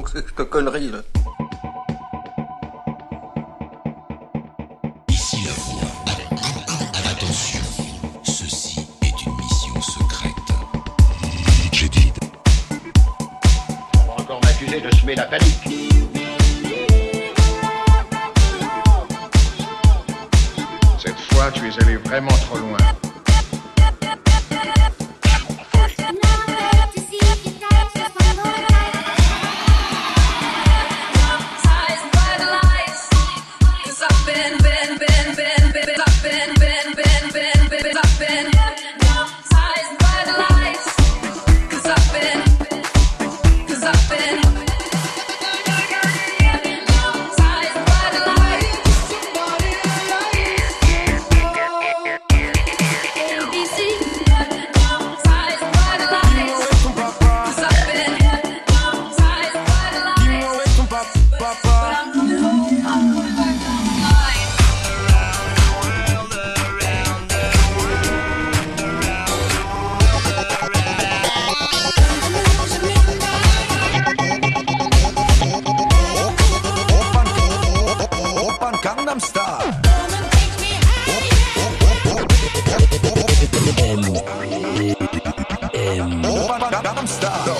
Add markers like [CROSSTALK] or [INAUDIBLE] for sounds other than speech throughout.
donc [LAUGHS] c'est que connerie, là. Open Gangnam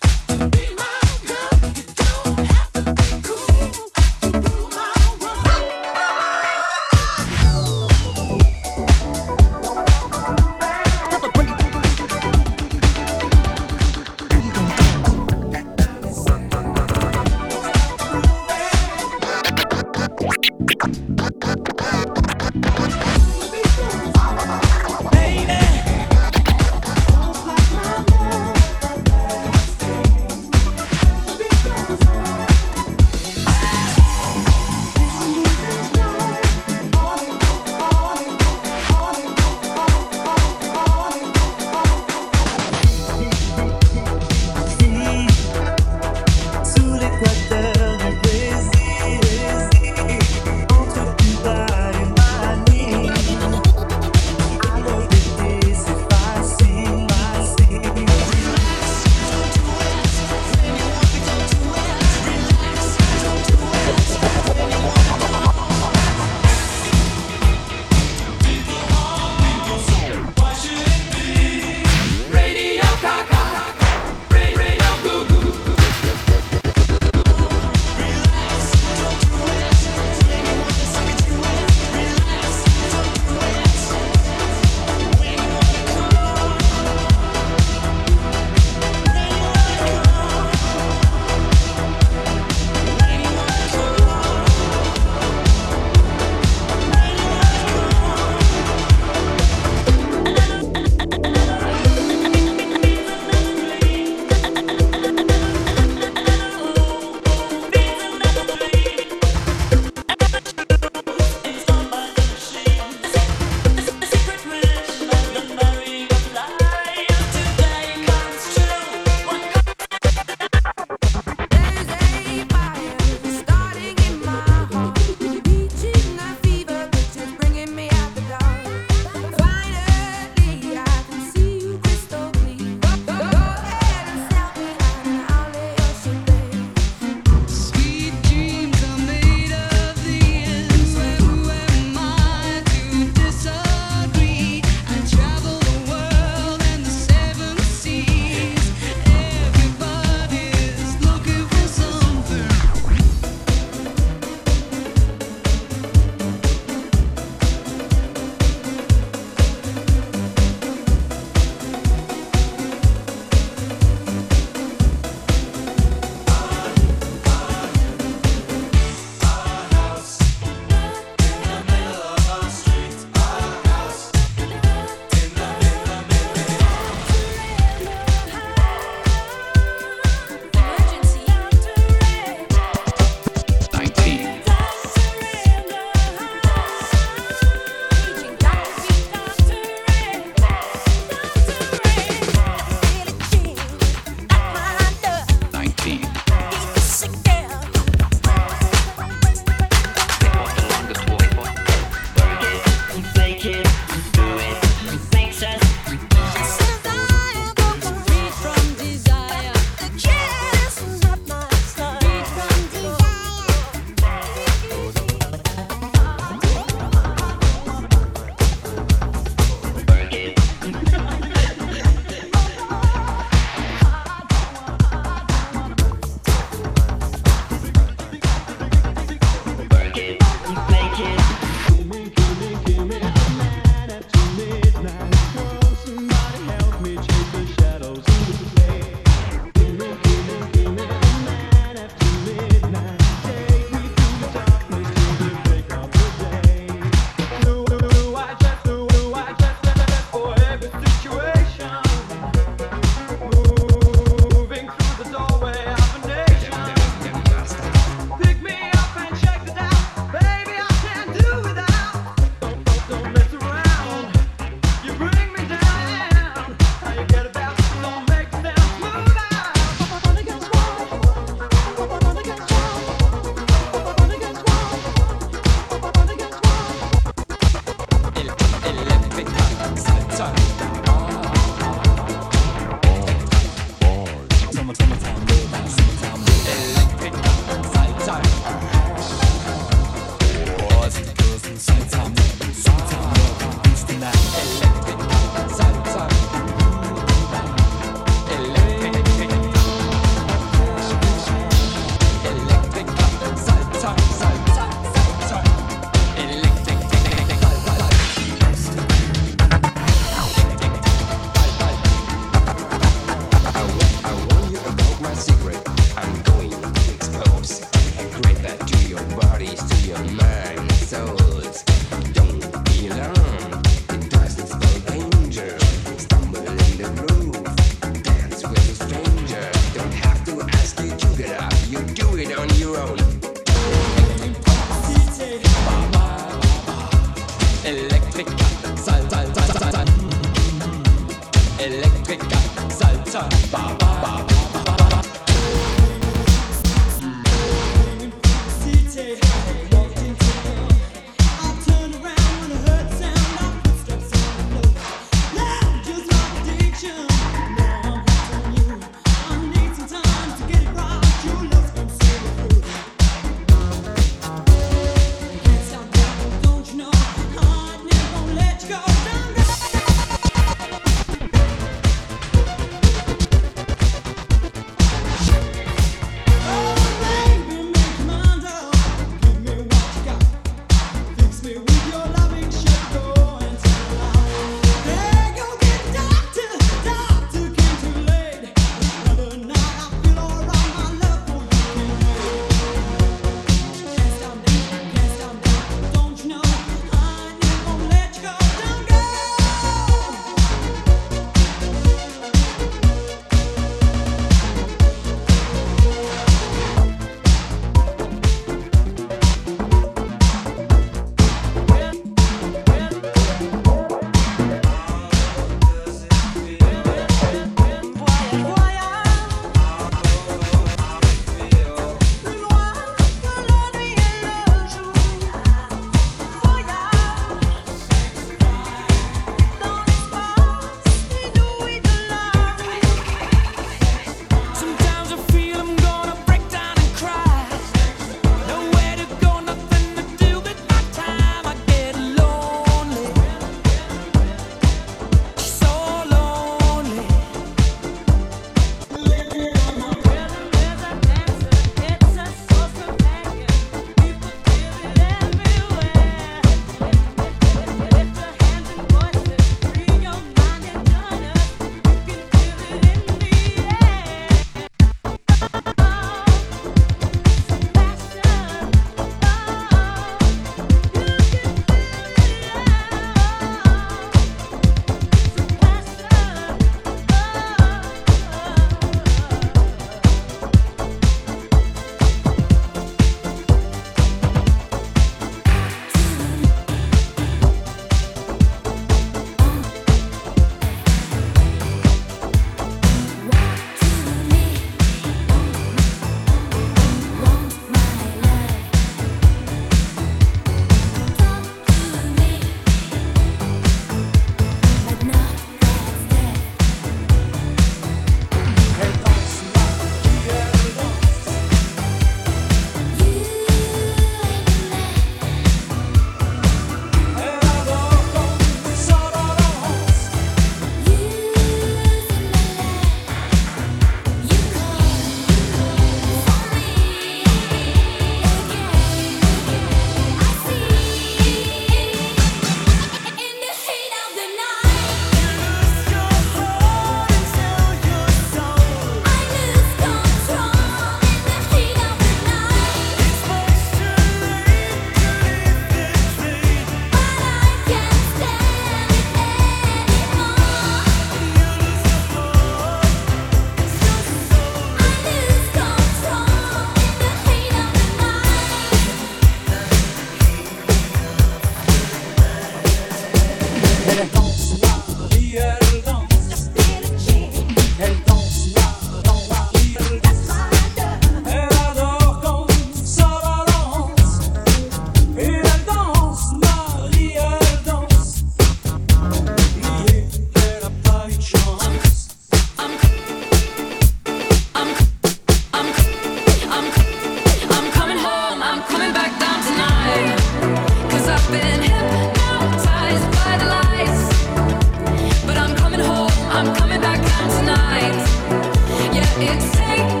It's taken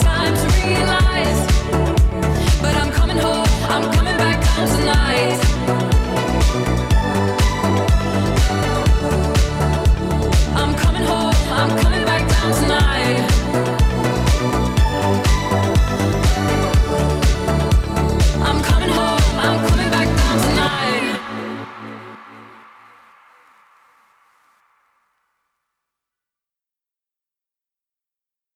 time to realize